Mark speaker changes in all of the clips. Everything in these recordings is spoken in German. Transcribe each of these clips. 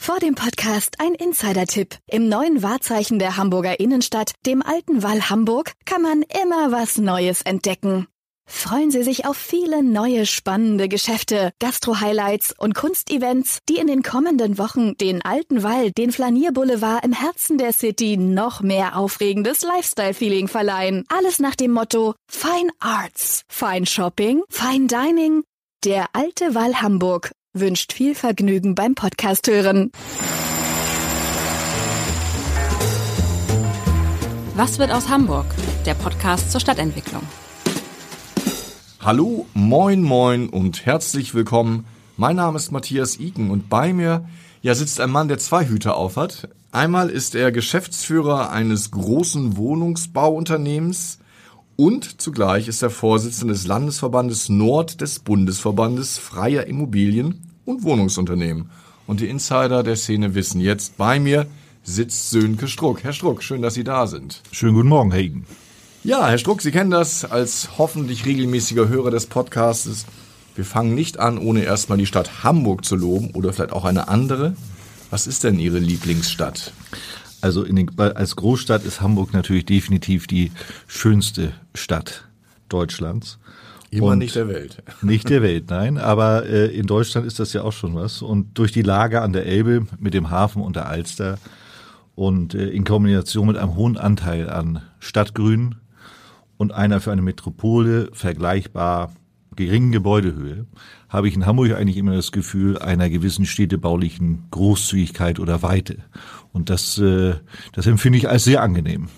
Speaker 1: Vor dem Podcast ein Insider-Tipp. Im neuen Wahrzeichen der Hamburger Innenstadt, dem alten Wall Hamburg, kann man immer was Neues entdecken. Freuen Sie sich auf viele neue spannende Geschäfte, Gastro-Highlights und Kunstevents, die in den kommenden Wochen den alten Wall, den Flanierboulevard im Herzen der City noch mehr aufregendes Lifestyle-Feeling verleihen. Alles nach dem Motto Fine Arts, Fine Shopping, Fine Dining. Der alte Wall Hamburg wünscht viel Vergnügen beim Podcast hören.
Speaker 2: Was wird aus Hamburg? Der Podcast zur Stadtentwicklung.
Speaker 3: Hallo, moin, moin und herzlich willkommen. Mein Name ist Matthias Iken und bei mir ja, sitzt ein Mann, der zwei Hüte aufhat. Einmal ist er Geschäftsführer eines großen Wohnungsbauunternehmens und zugleich ist er Vorsitzender des Landesverbandes Nord des Bundesverbandes freier Immobilien und Wohnungsunternehmen. Und die Insider der Szene wissen jetzt, bei mir sitzt Sönke Struck. Herr Struck, schön, dass Sie da sind.
Speaker 4: Schönen guten Morgen, Herr Igen.
Speaker 3: Ja, Herr Struck, Sie kennen das als hoffentlich regelmäßiger Hörer des Podcasts. Wir fangen nicht an, ohne erstmal die Stadt Hamburg zu loben oder vielleicht auch eine andere. Was ist denn Ihre Lieblingsstadt?
Speaker 4: Also den, als Großstadt ist Hamburg natürlich definitiv die schönste Stadt Deutschlands.
Speaker 3: Immer und nicht der Welt.
Speaker 4: Nicht der Welt, nein. Aber äh, in Deutschland ist das ja auch schon was. Und durch die Lage an der Elbe mit dem Hafen und der Alster und äh, in Kombination mit einem hohen Anteil an Stadtgrün und einer für eine Metropole vergleichbar geringen Gebäudehöhe, habe ich in Hamburg eigentlich immer das Gefühl einer gewissen städtebaulichen Großzügigkeit oder Weite. Und das, äh, das empfinde ich als sehr angenehm.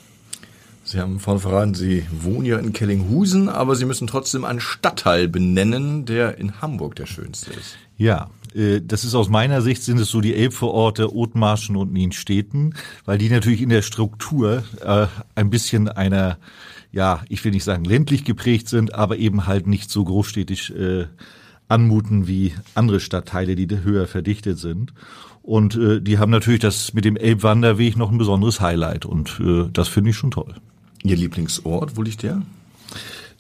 Speaker 3: Sie haben vorhin verraten, Sie wohnen ja in Kellinghusen, aber Sie müssen trotzdem einen Stadtteil benennen, der in Hamburg der schönste ist.
Speaker 4: Ja, äh, das ist aus meiner Sicht sind es so die Elbvororte Othmarschen und Nienstädten, weil die natürlich in der Struktur äh, ein bisschen einer, ja, ich will nicht sagen ländlich geprägt sind, aber eben halt nicht so großstädtisch äh, anmuten wie andere Stadtteile, die höher verdichtet sind. Und äh, die haben natürlich das mit dem Elbwanderweg noch ein besonderes Highlight und äh, das finde ich schon toll.
Speaker 3: Ihr Lieblingsort, wo liegt der?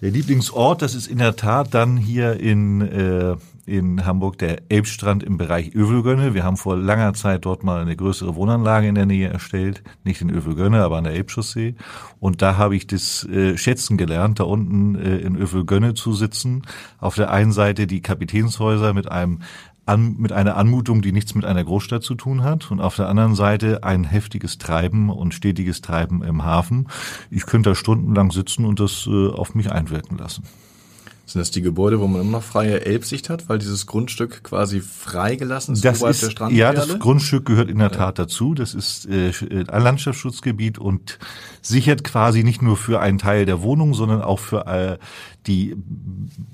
Speaker 4: Der Lieblingsort, das ist in der Tat dann hier in, äh, in Hamburg der Elbstrand im Bereich Övelgönne. Wir haben vor langer Zeit dort mal eine größere Wohnanlage in der Nähe erstellt. Nicht in Övelgönne, aber an der Elbchaussee. Und da habe ich das äh, schätzen gelernt, da unten äh, in Övelgönne zu sitzen. Auf der einen Seite die Kapitänshäuser mit einem an, mit einer Anmutung, die nichts mit einer Großstadt zu tun hat und auf der anderen Seite ein heftiges Treiben und stetiges Treiben im Hafen. Ich könnte da stundenlang sitzen und das äh, auf mich einwirken lassen.
Speaker 3: Sind das die Gebäude, wo man immer noch freie Elbsicht hat, weil dieses Grundstück quasi freigelassen ist,
Speaker 4: das ist der Ja, das Grundstück gehört in der Tat dazu. Das ist äh, ein Landschaftsschutzgebiet und sichert quasi nicht nur für einen Teil der Wohnung, sondern auch für äh, die,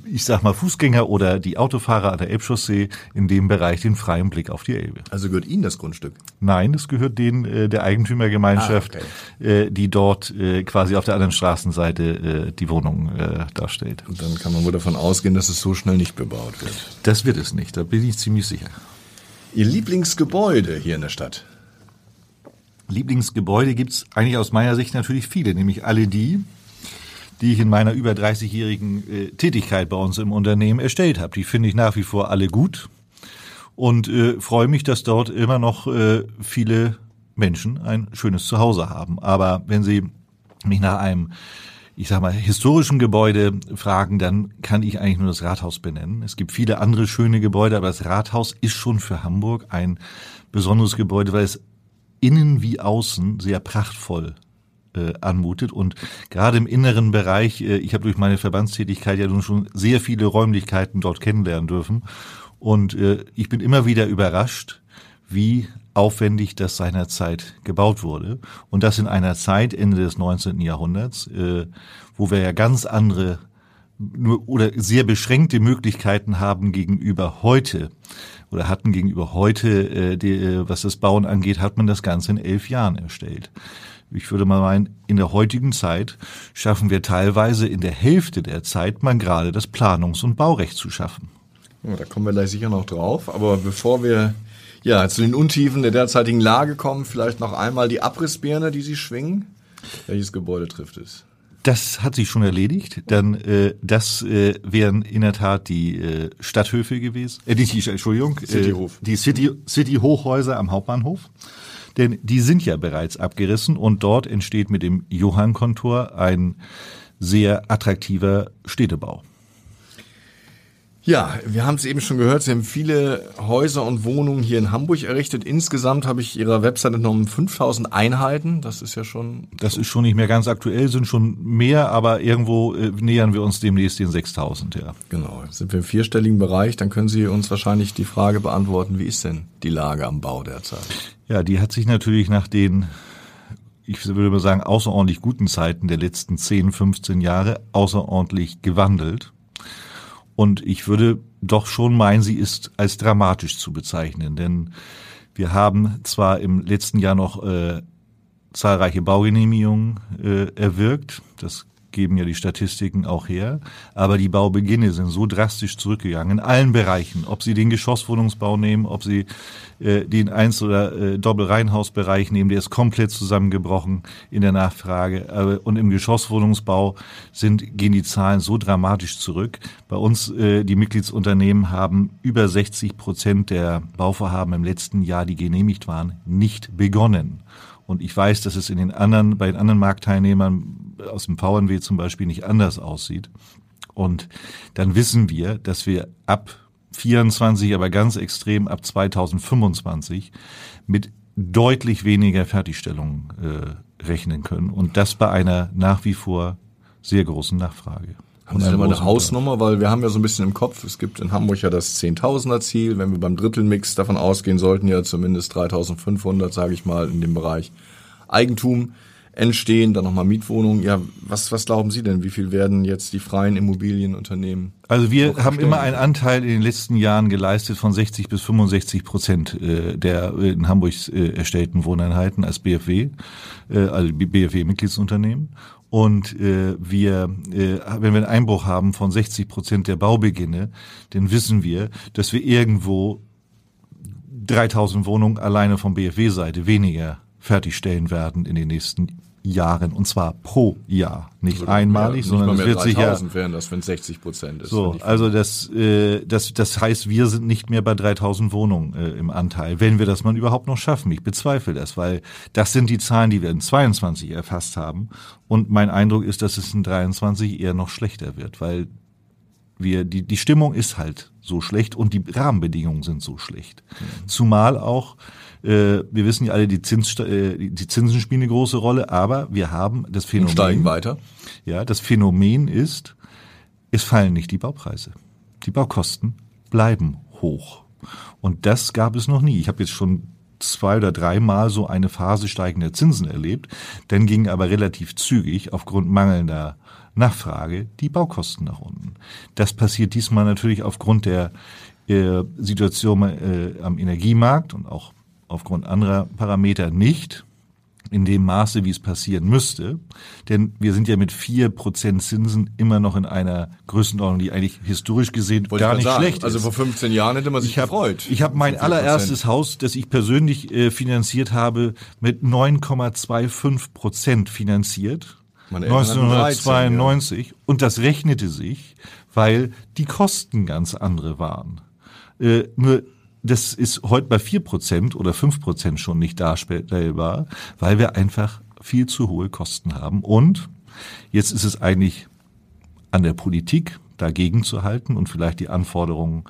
Speaker 4: ich sag mal, Fußgänger oder die Autofahrer an der Elbchaussee in dem Bereich den freien Blick auf die Elbe.
Speaker 3: Also gehört Ihnen das Grundstück?
Speaker 4: Nein, es gehört denen äh, der Eigentümergemeinschaft, ah, okay. äh, die dort äh, quasi auf der anderen Straßenseite äh, die Wohnung äh, darstellt.
Speaker 3: Und dann kann man wohl davon ausgehen, dass es so schnell nicht bebaut wird.
Speaker 4: Das wird es nicht, da bin ich ziemlich sicher.
Speaker 3: Ihr Lieblingsgebäude hier in der Stadt?
Speaker 4: Lieblingsgebäude gibt's eigentlich aus meiner Sicht natürlich viele, nämlich alle die, die ich in meiner über 30-jährigen äh, Tätigkeit bei uns im Unternehmen erstellt habe. Die finde ich nach wie vor alle gut und äh, freue mich, dass dort immer noch äh, viele Menschen ein schönes Zuhause haben. Aber wenn Sie mich nach einem ich sag mal, historischen Gebäude fragen, dann kann ich eigentlich nur das Rathaus benennen. Es gibt viele andere schöne Gebäude, aber das Rathaus ist schon für Hamburg ein besonderes Gebäude, weil es innen wie außen sehr prachtvoll äh, anmutet. Und gerade im inneren Bereich, äh, ich habe durch meine Verbandstätigkeit ja nun schon sehr viele Räumlichkeiten dort kennenlernen dürfen. Und äh, ich bin immer wieder überrascht, wie aufwendig das seinerzeit gebaut wurde. Und das in einer Zeit, Ende des 19. Jahrhunderts, äh, wo wir ja ganz andere nur oder sehr beschränkte Möglichkeiten haben gegenüber heute oder hatten gegenüber heute, äh, die, äh, was das Bauen angeht, hat man das Ganze in elf Jahren erstellt. Ich würde mal meinen, in der heutigen Zeit schaffen wir teilweise in der Hälfte der Zeit mal gerade das Planungs- und Baurecht zu schaffen.
Speaker 3: Ja, da kommen wir gleich sicher noch drauf. Aber bevor wir ja zu den Untiefen der derzeitigen Lage kommen, vielleicht noch einmal die Abrissbirne, die Sie schwingen. Welches Gebäude trifft es?
Speaker 4: Das hat sich schon erledigt. Dann äh, das äh, wären in der Tat die äh, Stadthöfe gewesen. Äh, die, die Entschuldigung,
Speaker 3: Cityhof.
Speaker 4: Äh, die City City Hochhäuser am Hauptbahnhof. Denn die sind ja bereits abgerissen und dort entsteht mit dem Johann-Kontor ein sehr attraktiver Städtebau.
Speaker 3: Ja, wir haben es eben schon gehört, Sie haben viele Häuser und Wohnungen hier in Hamburg errichtet. Insgesamt habe ich Ihrer Webseite genommen 5000 Einheiten. Das ist ja schon...
Speaker 4: Das ist schon nicht mehr ganz aktuell, sind schon mehr, aber irgendwo äh, nähern wir uns demnächst den 6000, ja.
Speaker 3: Genau, sind wir im vierstelligen Bereich. Dann können Sie uns wahrscheinlich die Frage beantworten, wie ist denn die Lage am Bau derzeit?
Speaker 4: Ja, die hat sich natürlich nach den ich würde mal sagen, außerordentlich guten Zeiten der letzten 10, 15 Jahre außerordentlich gewandelt. Und ich würde doch schon meinen, sie ist als dramatisch zu bezeichnen, denn wir haben zwar im letzten Jahr noch äh, zahlreiche Baugenehmigungen äh, erwirkt, das geben ja die Statistiken auch her. Aber die Baubeginne sind so drastisch zurückgegangen in allen Bereichen. Ob Sie den Geschosswohnungsbau nehmen, ob Sie äh, den Einzel- oder äh, Doppelreihenhausbereich nehmen, der ist komplett zusammengebrochen in der Nachfrage. Aber, und im Geschosswohnungsbau sind, gehen die Zahlen so dramatisch zurück. Bei uns, äh, die Mitgliedsunternehmen haben über 60 Prozent der Bauvorhaben im letzten Jahr, die genehmigt waren, nicht begonnen. Und ich weiß, dass es in den anderen, bei den anderen Marktteilnehmern aus dem VNW zum Beispiel nicht anders aussieht. Und dann wissen wir, dass wir ab 24, aber ganz extrem ab 2025 mit deutlich weniger Fertigstellungen äh, rechnen können. Und das bei einer nach wie vor sehr großen Nachfrage.
Speaker 3: Haben Sie da mal eine Hausnummer? Weil wir haben ja so ein bisschen im Kopf, es gibt in Hamburg ja das Zehntausender Ziel. Wenn wir beim Drittelmix davon ausgehen, sollten ja zumindest 3500, sage ich mal, in dem Bereich Eigentum entstehen, dann nochmal Mietwohnungen. Ja, was, was glauben Sie denn? Wie viel werden jetzt die freien Immobilienunternehmen?
Speaker 4: Also wir haben immer einen Anteil in den letzten Jahren geleistet von 60 bis 65 Prozent äh, der in Hamburg äh, erstellten Wohneinheiten als BFW, äh, also BFW-Mitgliedsunternehmen. Und äh, wir, äh, wenn wir einen Einbruch haben von 60 Prozent der Baubeginne, dann wissen wir, dass wir irgendwo 3000 Wohnungen alleine vom BFW-Seite weniger fertigstellen werden in den nächsten Jahren und zwar pro Jahr, nicht also, einmalig, ja, sondern es wird sich ja
Speaker 3: wären das, wenn 60 Prozent ist.
Speaker 4: So, also das, äh, das, das heißt, wir sind nicht mehr bei 3000 Wohnungen äh, im Anteil, wenn wir das mal überhaupt noch schaffen. Ich bezweifle das, weil das sind die Zahlen, die wir in 22 erfasst haben und mein Eindruck ist, dass es in 23 eher noch schlechter wird, weil wir die die Stimmung ist halt so schlecht und die Rahmenbedingungen sind so schlecht. Mhm. Zumal auch äh, wir wissen ja alle, die, Zins, äh, die Zinsen spielen eine große Rolle, aber wir haben das Phänomen. Und
Speaker 3: steigen weiter.
Speaker 4: Ja, das Phänomen ist, es fallen nicht die Baupreise. Die Baukosten bleiben hoch. Und das gab es noch nie. Ich habe jetzt schon zwei oder dreimal so eine Phase steigender Zinsen erlebt. Dann ging aber relativ zügig aufgrund mangelnder Nachfrage die Baukosten nach unten. Das passiert diesmal natürlich aufgrund der äh, Situation äh, am Energiemarkt und auch aufgrund anderer Parameter nicht in dem Maße, wie es passieren müsste. Denn wir sind ja mit vier Prozent Zinsen immer noch in einer Größenordnung, die eigentlich historisch gesehen
Speaker 3: Wollte
Speaker 4: gar nicht
Speaker 3: sagen.
Speaker 4: schlecht
Speaker 3: also
Speaker 4: ist.
Speaker 3: Also vor 15 Jahren hätte man sich
Speaker 4: ich hab,
Speaker 3: gefreut.
Speaker 4: Ich habe mein allererstes Haus, das ich persönlich äh, finanziert habe, mit 9,25 Prozent finanziert. 1992. 13, ja. Und das rechnete sich, weil die Kosten ganz andere waren. Äh, nur das ist heute bei vier Prozent oder fünf Prozent schon nicht darstellbar, weil wir einfach viel zu hohe Kosten haben. Und jetzt ist es eigentlich an der Politik, dagegen zu halten und vielleicht die Anforderungen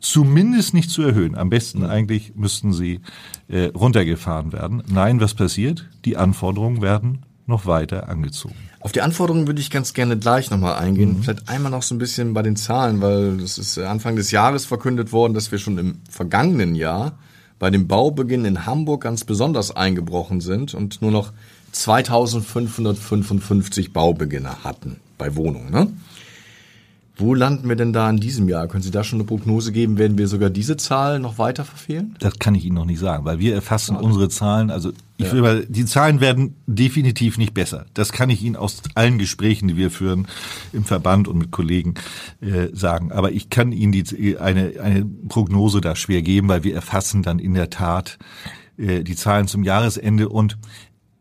Speaker 4: zumindest nicht zu erhöhen. Am besten eigentlich müssten sie äh, runtergefahren werden. Nein, was passiert? Die Anforderungen werden noch weiter angezogen.
Speaker 3: Auf die Anforderungen würde ich ganz gerne gleich nochmal eingehen. Mhm. Vielleicht einmal noch so ein bisschen bei den Zahlen, weil das ist Anfang des Jahres verkündet worden, dass wir schon im vergangenen Jahr bei dem Baubeginn in Hamburg ganz besonders eingebrochen sind und nur noch 2555 Baubeginne hatten bei Wohnungen. Ne? Wo landen wir denn da in diesem Jahr? Können Sie da schon eine Prognose geben? Werden wir sogar diese Zahl noch weiter verfehlen?
Speaker 4: Das kann ich Ihnen noch nicht sagen, weil wir erfassen Schade. unsere Zahlen. Also ich ja. will mal, die Zahlen werden definitiv nicht besser. Das kann ich Ihnen aus allen Gesprächen, die wir führen im Verband und mit Kollegen äh, sagen. Aber ich kann Ihnen die, eine, eine Prognose da schwer geben, weil wir erfassen dann in der Tat äh, die Zahlen zum Jahresende und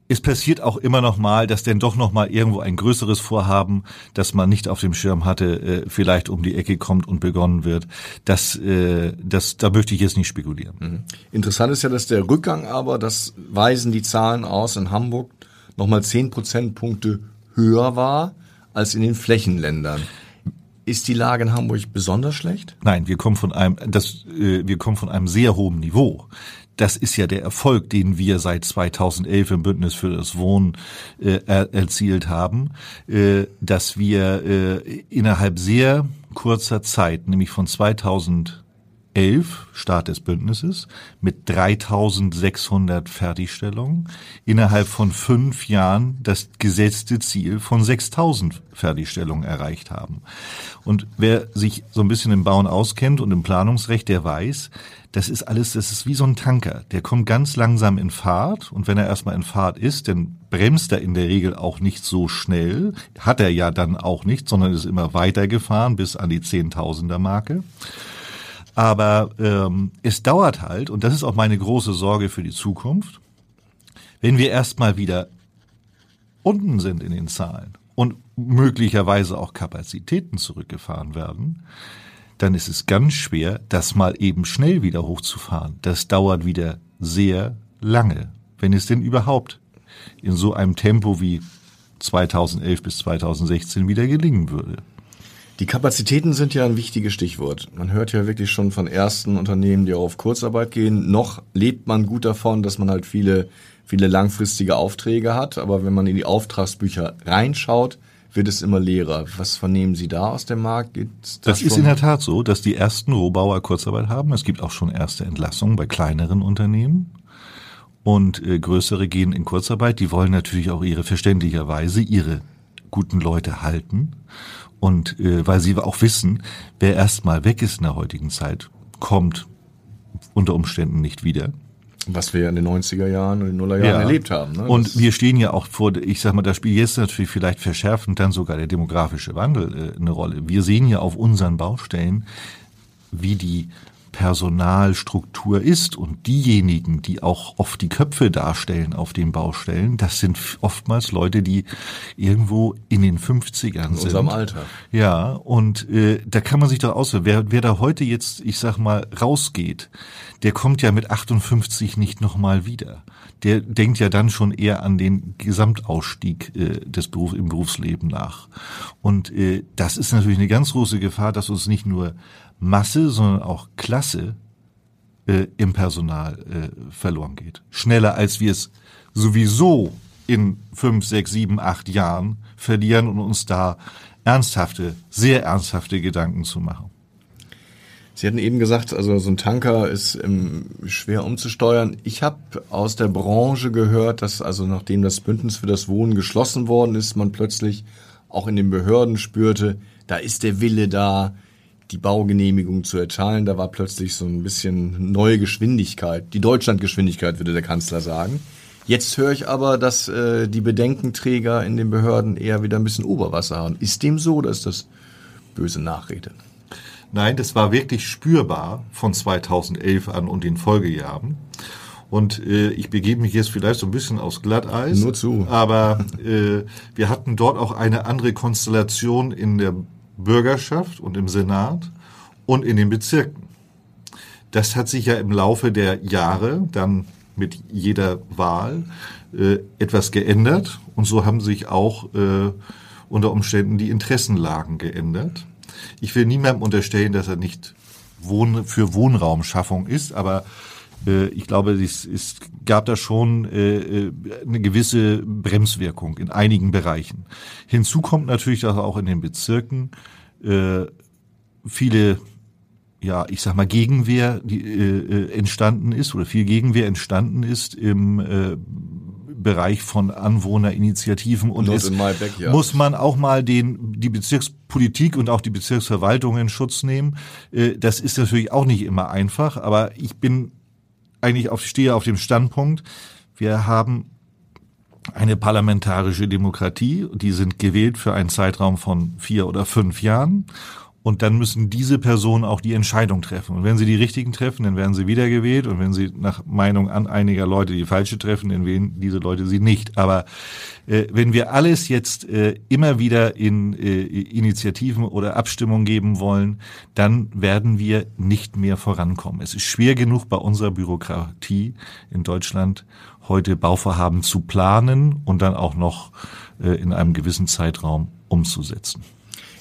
Speaker 4: es passiert auch immer noch mal, dass denn doch noch mal irgendwo ein größeres Vorhaben, das man nicht auf dem Schirm hatte, äh, vielleicht um die Ecke kommt und begonnen wird. Das, äh, das, da möchte ich jetzt nicht spekulieren. Mhm.
Speaker 3: Interessant ist ja, dass der Rückgang aber, das weisen die Zahlen aus, in Hamburg noch mal zehn Prozentpunkte höher war als in den Flächenländern. Ist die Lage in Hamburg besonders schlecht?
Speaker 4: Nein, wir kommen von einem, das, äh, wir kommen von einem sehr hohen Niveau das ist ja der Erfolg, den wir seit 2011 im Bündnis für das Wohnen äh, er, erzielt haben, äh, dass wir äh, innerhalb sehr kurzer Zeit, nämlich von 2011, Start des Bündnisses, mit 3600 Fertigstellungen, innerhalb von fünf Jahren das gesetzte Ziel von 6000 Fertigstellungen erreicht haben. Und wer sich so ein bisschen im Bauen auskennt und im Planungsrecht, der weiß, das ist alles, das ist wie so ein Tanker. Der kommt ganz langsam in Fahrt und wenn er erstmal in Fahrt ist, dann bremst er in der Regel auch nicht so schnell. Hat er ja dann auch nicht, sondern ist immer weitergefahren bis an die Zehntausender Marke. Aber ähm, es dauert halt, und das ist auch meine große Sorge für die Zukunft, wenn wir erstmal wieder unten sind in den Zahlen und möglicherweise auch Kapazitäten zurückgefahren werden, dann ist es ganz schwer, das mal eben schnell wieder hochzufahren. Das dauert wieder sehr lange, wenn es denn überhaupt in so einem Tempo wie 2011 bis 2016 wieder gelingen würde.
Speaker 3: Die Kapazitäten sind ja ein wichtiges Stichwort. Man hört ja wirklich schon von ersten Unternehmen, die auch auf Kurzarbeit gehen. Noch lebt man gut davon, dass man halt viele, viele langfristige Aufträge hat. Aber wenn man in die Auftragsbücher reinschaut, wird es immer leerer. Was vernehmen Sie da aus dem Markt?
Speaker 4: das, das ist in der Tat so, dass die ersten Rohbauer Kurzarbeit haben. Es gibt auch schon erste Entlassungen bei kleineren Unternehmen. Und äh, größere gehen in Kurzarbeit. Die wollen natürlich auch ihre verständlicherweise ihre guten Leute halten. Und äh, weil sie auch wissen, wer erstmal weg ist in der heutigen Zeit, kommt unter Umständen nicht wieder.
Speaker 3: Was wir ja in den 90er Jahren und den Nullerjahren ja. erlebt haben. Ne?
Speaker 4: Und wir stehen ja auch vor, ich sag mal, da spielt jetzt natürlich vielleicht verschärfend dann sogar der demografische Wandel äh, eine Rolle. Wir sehen ja auf unseren Baustellen, wie die Personalstruktur ist und diejenigen, die auch oft die Köpfe darstellen auf den Baustellen, das sind oftmals Leute, die irgendwo in den 50ern in sind. In
Speaker 3: unserem Alter.
Speaker 4: Ja, und äh, da kann man sich doch auswählen, wer, wer da heute jetzt, ich sag mal, rausgeht, der kommt ja mit 58 nicht nochmal wieder. Der denkt ja dann schon eher an den Gesamtausstieg äh, des Berufs im Berufsleben nach. Und äh, das ist natürlich eine ganz große Gefahr, dass uns nicht nur Masse, sondern auch Klasse äh, im Personal äh, verloren geht. Schneller als wir es sowieso in fünf, sechs, sieben, acht Jahren verlieren und uns da ernsthafte, sehr ernsthafte Gedanken zu machen.
Speaker 3: Sie hatten eben gesagt, also so ein Tanker ist ähm, schwer umzusteuern. Ich habe aus der Branche gehört, dass also nachdem das Bündnis für das Wohnen geschlossen worden ist, man plötzlich auch in den Behörden spürte, da ist der Wille da, die Baugenehmigung zu erteilen. Da war plötzlich so ein bisschen neue Geschwindigkeit, die Deutschlandgeschwindigkeit, würde der Kanzler sagen. Jetzt höre ich aber, dass äh, die Bedenkenträger in den Behörden eher wieder ein bisschen Oberwasser haben. Ist dem so oder ist das böse Nachrede?
Speaker 4: Nein, das war wirklich spürbar von 2011 an und den Folgejahren. Und äh, ich begebe mich jetzt vielleicht so ein bisschen aus Glatteis.
Speaker 3: Nur zu.
Speaker 4: Aber äh, wir hatten dort auch eine andere Konstellation in der Bürgerschaft und im Senat und in den Bezirken. Das hat sich ja im Laufe der Jahre dann mit jeder Wahl äh, etwas geändert und so haben sich auch äh, unter Umständen die Interessenlagen geändert. Ich will niemandem unterstellen, dass er nicht Wohn für Wohnraumschaffung ist, aber ich glaube, es, gab da schon äh, äh, eine gewisse Bremswirkung in einigen Bereichen. Hinzu kommt natürlich, dass auch in den Bezirken äh, viele ja, ich sag mal, Gegenwehr die, äh, entstanden ist oder viel Gegenwehr entstanden ist im äh, Bereich von Anwohnerinitiativen und
Speaker 3: Not
Speaker 4: es
Speaker 3: backyard.
Speaker 4: muss man auch mal den die Bezirkspolitik und auch die Bezirksverwaltung in Schutz nehmen. Äh, Das ist natürlich auch nicht immer einfach, aber ich bin eigentlich auf stehe auf dem Standpunkt, wir haben eine parlamentarische Demokratie, die sind gewählt für einen Zeitraum von vier oder fünf Jahren. Und dann müssen diese Personen auch die Entscheidung treffen. Und wenn sie die richtigen treffen, dann werden sie wiedergewählt. Und wenn sie nach Meinung an einiger Leute die falsche treffen, dann wählen diese Leute sie nicht. Aber äh, wenn wir alles jetzt äh, immer wieder in äh, Initiativen oder Abstimmungen geben wollen, dann werden wir nicht mehr vorankommen. Es ist schwer genug bei unserer Bürokratie in Deutschland heute Bauvorhaben zu planen und dann auch noch äh, in einem gewissen Zeitraum umzusetzen.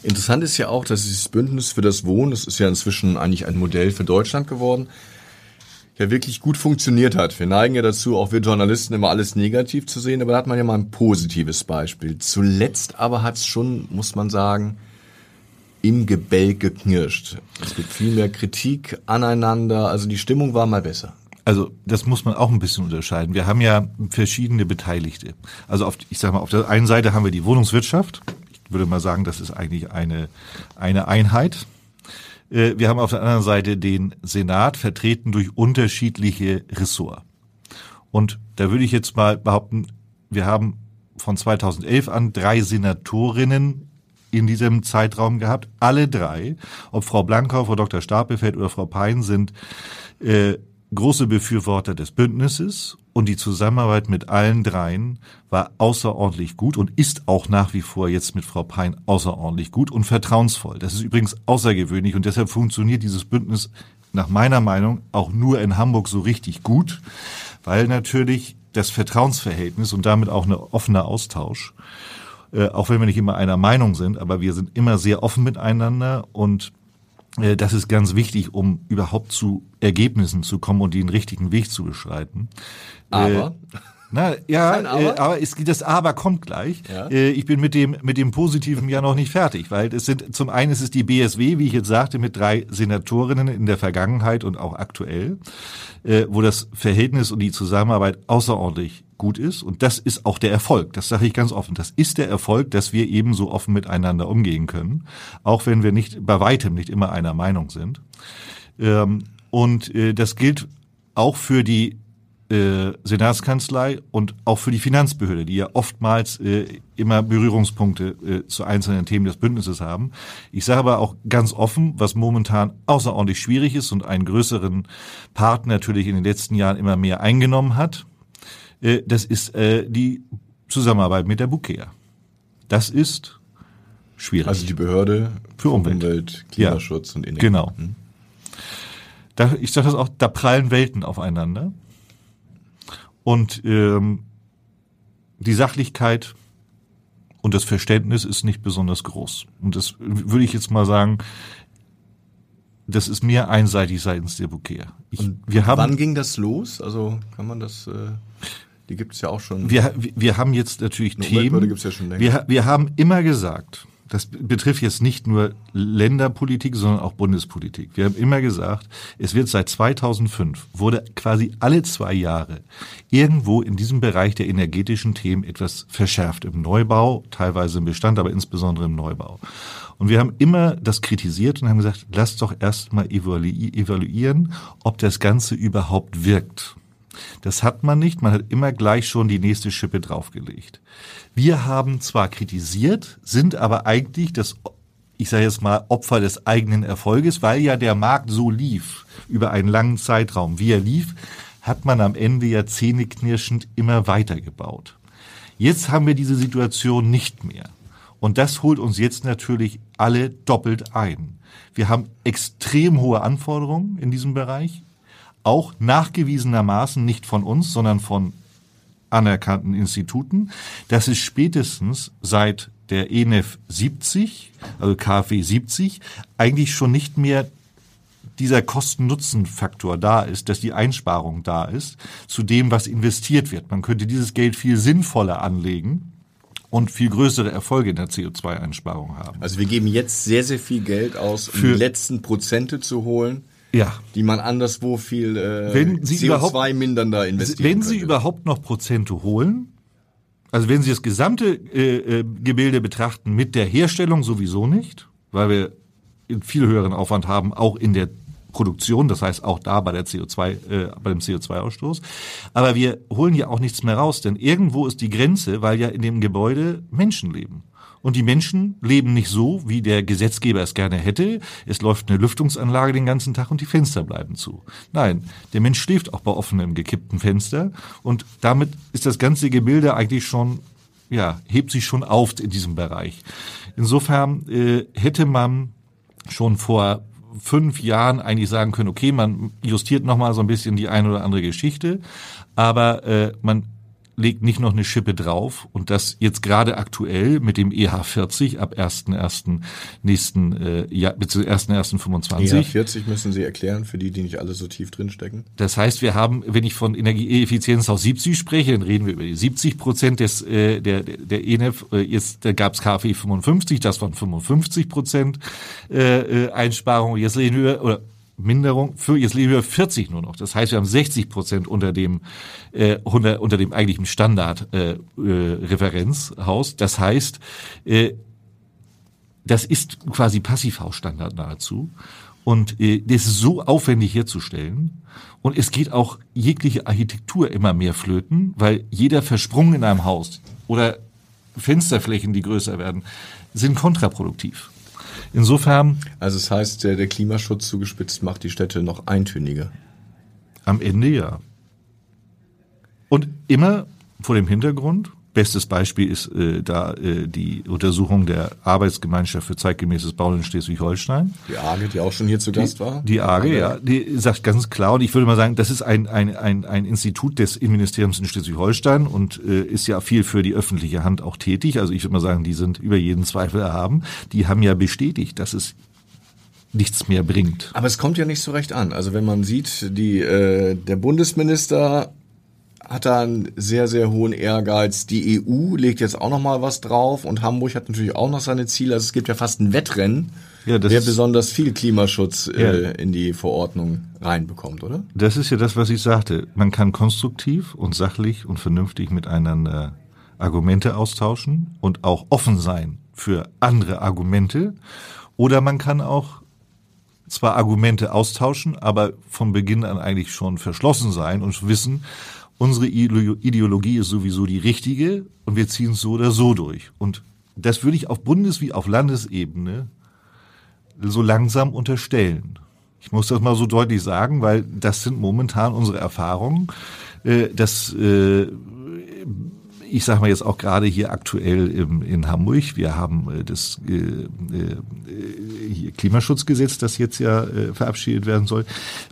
Speaker 3: Interessant ist ja auch, dass dieses Bündnis für das Wohnen, das ist ja inzwischen eigentlich ein Modell für Deutschland geworden, ja wirklich gut funktioniert hat. Wir neigen ja dazu, auch wir Journalisten immer alles negativ zu sehen, aber da hat man ja mal ein positives Beispiel. Zuletzt aber hat es schon, muss man sagen, im Gebälk geknirscht. Es gibt viel mehr Kritik aneinander, also die Stimmung war mal besser.
Speaker 4: Also das muss man auch ein bisschen unterscheiden. Wir haben ja verschiedene Beteiligte. Also auf, ich sage mal, auf der einen Seite haben wir die Wohnungswirtschaft. Würde mal sagen, das ist eigentlich eine, eine Einheit. Äh, Wir haben auf der anderen Seite den Senat, vertreten durch unterschiedliche Ressorts. Und da würde ich jetzt mal behaupten, wir haben von 2011 an drei Senatorinnen in diesem Zeitraum gehabt. Alle drei, ob Frau Blankau, Frau Dr. Stapelfeld oder Frau Pein, sind äh, große Befürworter des Bündnisses und die Zusammenarbeit mit allen dreien war außerordentlich gut und ist auch nach wie vor jetzt mit Frau Pein außerordentlich gut und vertrauensvoll. Das ist übrigens außergewöhnlich und deshalb funktioniert dieses Bündnis nach meiner Meinung auch nur in Hamburg so richtig gut, weil natürlich das Vertrauensverhältnis und damit auch ein offener Austausch, äh, auch wenn wir nicht immer einer Meinung sind, aber wir sind immer sehr offen miteinander und das ist ganz wichtig, um überhaupt zu Ergebnissen zu kommen und den richtigen Weg zu beschreiten.
Speaker 3: Aber
Speaker 4: Äh, na, ja,
Speaker 3: Kein Aber?
Speaker 4: Äh, aber es, das Aber kommt gleich.
Speaker 3: Ja.
Speaker 4: Äh, ich bin mit dem, mit dem Positiven ja noch nicht fertig, weil es sind, zum einen ist es die BSW, wie ich jetzt sagte, mit drei Senatorinnen in der Vergangenheit und auch aktuell, äh, wo das Verhältnis und die Zusammenarbeit außerordentlich gut ist. Und das ist auch der Erfolg. Das sage ich ganz offen. Das ist der Erfolg, dass wir eben so offen miteinander umgehen können. Auch wenn wir nicht, bei weitem nicht immer einer Meinung sind. Ähm, und äh, das gilt auch für die äh, Senatskanzlei und auch für die Finanzbehörde, die ja oftmals äh, immer Berührungspunkte äh, zu einzelnen Themen des Bündnisses haben. Ich sage aber auch ganz offen, was momentan außerordentlich schwierig ist und einen größeren Part natürlich in den letzten Jahren immer mehr eingenommen hat, das ist äh, die Zusammenarbeit mit der Bukea. Das ist schwierig.
Speaker 3: also die Behörde
Speaker 4: Für Umwelt.
Speaker 3: Umwelt Klimaschutz und Energie.
Speaker 4: Genau. Da, ich sage das auch, da prallen Welten aufeinander. Und ähm, die Sachlichkeit und das Verständnis ist nicht besonders groß. Und das würde ich jetzt mal sagen, das ist mehr einseitig seitens der Bukea. Ich, wir haben,
Speaker 3: Wann ging das los? Also kann man das, äh, die gibt es ja auch schon.
Speaker 4: wir, wir haben jetzt natürlich Themen.
Speaker 3: gibt's ja schon länger.
Speaker 4: wir, wir haben immer gesagt, das betrifft jetzt nicht nur Länderpolitik, sondern auch Bundespolitik. Wir haben immer gesagt, es wird seit 2005, wurde quasi alle zwei Jahre irgendwo in diesem Bereich der energetischen Themen etwas verschärft. Im Neubau, teilweise im Bestand, aber insbesondere im Neubau. Und wir haben immer das kritisiert und haben gesagt, lasst doch erstmal evalu- evaluieren, ob das Ganze überhaupt wirkt. Das hat man nicht, man hat immer gleich schon die nächste Schippe draufgelegt. Wir haben zwar kritisiert, sind aber eigentlich das, ich sage jetzt mal, Opfer des eigenen Erfolges, weil ja der Markt so lief, über einen langen Zeitraum, wie er lief, hat man am Ende ja zähneknirschend immer weitergebaut. Jetzt haben wir diese Situation nicht mehr. Und das holt uns jetzt natürlich alle doppelt ein. Wir haben extrem hohe Anforderungen in diesem Bereich, auch nachgewiesenermaßen nicht von uns, sondern von anerkannten Instituten. Das ist spätestens seit der ENEF 70, also KfW 70, eigentlich schon nicht mehr dieser Kosten-Nutzen-Faktor da ist, dass die Einsparung da ist, zu dem, was investiert wird. Man könnte dieses Geld viel sinnvoller anlegen und viel größere Erfolge in der CO2-Einsparung haben.
Speaker 3: Also wir geben jetzt sehr, sehr viel Geld aus, um
Speaker 4: Für-
Speaker 3: die letzten Prozente zu holen,
Speaker 4: Ja.
Speaker 3: die man anderswo viel äh,
Speaker 4: Wenn Sie
Speaker 3: CO2
Speaker 4: überhaupt-
Speaker 3: mindernder investieren
Speaker 4: Wenn Sie
Speaker 3: könnte.
Speaker 4: überhaupt noch Prozente holen, Also wenn Sie das gesamte äh, äh, Gebilde betrachten, mit der Herstellung sowieso nicht, weil wir einen viel höheren Aufwand haben, auch in der Produktion, das heißt auch da bei der CO2, äh, bei dem CO2-Ausstoß. Aber wir holen ja auch nichts mehr raus, denn irgendwo ist die Grenze, weil ja in dem Gebäude Menschen leben. Und die Menschen leben nicht so, wie der Gesetzgeber es gerne hätte. Es läuft eine Lüftungsanlage den ganzen Tag und die Fenster bleiben zu. Nein, der Mensch schläft auch bei offenem, gekippten Fenster. Und damit ist das ganze Gebilde eigentlich schon, ja, hebt sich schon auf in diesem Bereich. Insofern äh, hätte man schon vor fünf Jahren eigentlich sagen können, okay, man justiert nochmal so ein bisschen die eine oder andere Geschichte, aber äh, man legt nicht noch eine Schippe drauf und das jetzt gerade aktuell mit dem EH40 ab 1.1. nächsten äh, Jahr, beziehungsweise 1.1.25.
Speaker 3: EH40 müssen Sie erklären für die, die nicht alle so tief drinstecken.
Speaker 4: Das heißt, wir haben, wenn ich von Energieeffizienz auf 70 spreche, dann reden wir über die 70 Prozent des äh, der der ENEF. Äh, jetzt da gab es KfW 55, das waren 55 Prozent äh, äh, Einsparung. Jetzt reden wir oder Minderung für jetzt leben wir 40 nur noch. Das heißt, wir haben 60 Prozent unter dem äh, unter, unter dem eigentlichen Standard äh, äh, Referenzhaus. Das heißt, äh, das ist quasi Passivhausstandard nahezu. Und äh, das ist so aufwendig herzustellen. Und es geht auch jegliche Architektur immer mehr flöten, weil jeder Versprung in einem Haus oder Fensterflächen, die größer werden, sind kontraproduktiv. Insofern.
Speaker 3: Also es das heißt, der, der Klimaschutz zugespitzt macht die Städte noch eintöniger.
Speaker 4: Am Ende ja. Und immer vor dem Hintergrund, Bestes Beispiel ist äh, da äh, die Untersuchung der Arbeitsgemeinschaft für zeitgemäßes Bauen in Schleswig-Holstein.
Speaker 3: Die AGE, die auch schon hier zu Gast war.
Speaker 4: Die AGE, ja, die sagt ganz klar, und ich würde mal sagen, das ist ein, ein, ein, ein Institut des Innenministeriums in Schleswig-Holstein und äh, ist ja viel für die öffentliche Hand auch tätig. Also ich würde mal sagen, die sind über jeden Zweifel erhaben. Die haben ja bestätigt, dass es nichts mehr bringt.
Speaker 3: Aber es kommt ja nicht so recht an. Also wenn man sieht, die, äh, der Bundesminister hat da einen sehr, sehr hohen Ehrgeiz. Die EU legt jetzt auch noch mal was drauf und Hamburg hat natürlich auch noch seine Ziele. Also es gibt ja fast ein Wettrennen, ja, wer besonders viel Klimaschutz ja. äh, in die Verordnung reinbekommt, oder?
Speaker 4: Das ist ja das, was ich sagte. Man kann konstruktiv und sachlich und vernünftig miteinander Argumente austauschen und auch offen sein für andere Argumente. Oder man kann auch zwar Argumente austauschen, aber von Beginn an eigentlich schon verschlossen sein und wissen, unsere Ideologie ist sowieso die richtige und wir ziehen es so oder so durch. Und das würde ich auf Bundes- wie auf Landesebene so langsam unterstellen. Ich muss das mal so deutlich sagen, weil das sind momentan unsere Erfahrungen. Äh, dass äh, ich sage mal jetzt auch gerade hier aktuell im, in Hamburg, wir haben äh, das äh, äh, Klimaschutzgesetz, das jetzt ja äh, verabschiedet werden soll.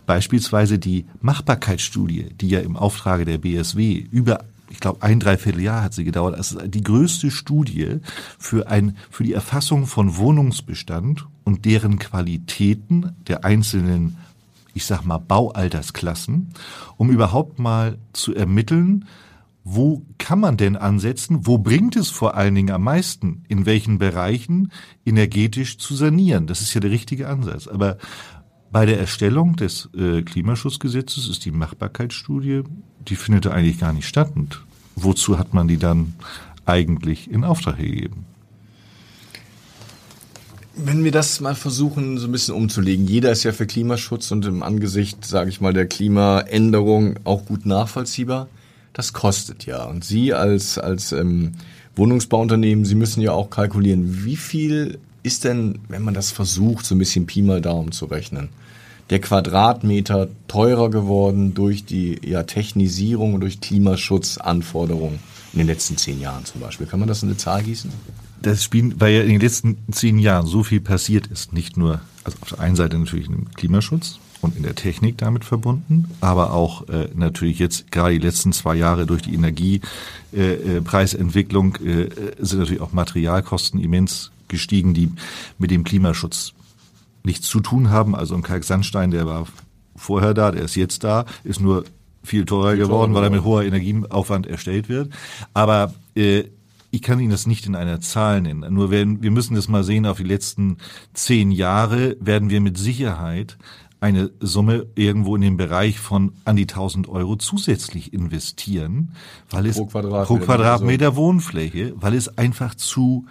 Speaker 4: Beispielsweise die Machbarkeitsstudie, die ja im Auftrage der BSW über ich glaube, ein Dreivierteljahr hat sie gedauert. Das ist die größte Studie für ein, für die Erfassung von Wohnungsbestand und deren Qualitäten der einzelnen, ich sag mal, Baualtersklassen, um überhaupt mal zu ermitteln, wo kann man denn ansetzen? Wo bringt es vor allen Dingen am meisten? In welchen Bereichen energetisch zu sanieren? Das ist ja der richtige Ansatz. Aber bei der Erstellung des äh, Klimaschutzgesetzes ist die Machbarkeitsstudie, die findet eigentlich gar nicht statt. Und wozu hat man die dann eigentlich in Auftrag gegeben?
Speaker 3: Wenn wir das mal versuchen, so ein bisschen umzulegen. Jeder ist ja für Klimaschutz und im Angesicht, sage ich mal, der Klimaänderung auch gut nachvollziehbar das kostet ja. Und Sie als, als ähm, Wohnungsbauunternehmen, Sie müssen ja auch kalkulieren, wie viel ist denn, wenn man das versucht, so ein bisschen Pi mal Daumen zu rechnen, der Quadratmeter teurer geworden durch die ja, Technisierung und durch Klimaschutzanforderungen in den letzten zehn Jahren zum Beispiel. Kann man das in eine Zahl gießen?
Speaker 4: Das Spiel, weil ja in den letzten zehn Jahren so viel passiert ist, nicht nur, also auf der einen Seite natürlich im Klimaschutz, und in der Technik damit verbunden, aber auch äh, natürlich jetzt gerade die letzten zwei Jahre durch die Energiepreisentwicklung äh, äh, sind natürlich auch Materialkosten immens gestiegen, die mit dem Klimaschutz nichts zu tun haben. Also ein Kalksandstein, der war vorher da, der ist jetzt da, ist nur viel teurer viel geworden, teurer, weil er mit hoher Energieaufwand erstellt wird. Aber äh, ich kann Ihnen das nicht in einer Zahl nennen. Nur werden, wir müssen das mal sehen, auf die letzten zehn Jahre werden wir mit Sicherheit eine Summe irgendwo in dem Bereich von an die 1000 Euro zusätzlich investieren, weil es
Speaker 3: Pro Quadratmeter.
Speaker 4: pro Quadratmeter Wohnfläche, weil es einfach zu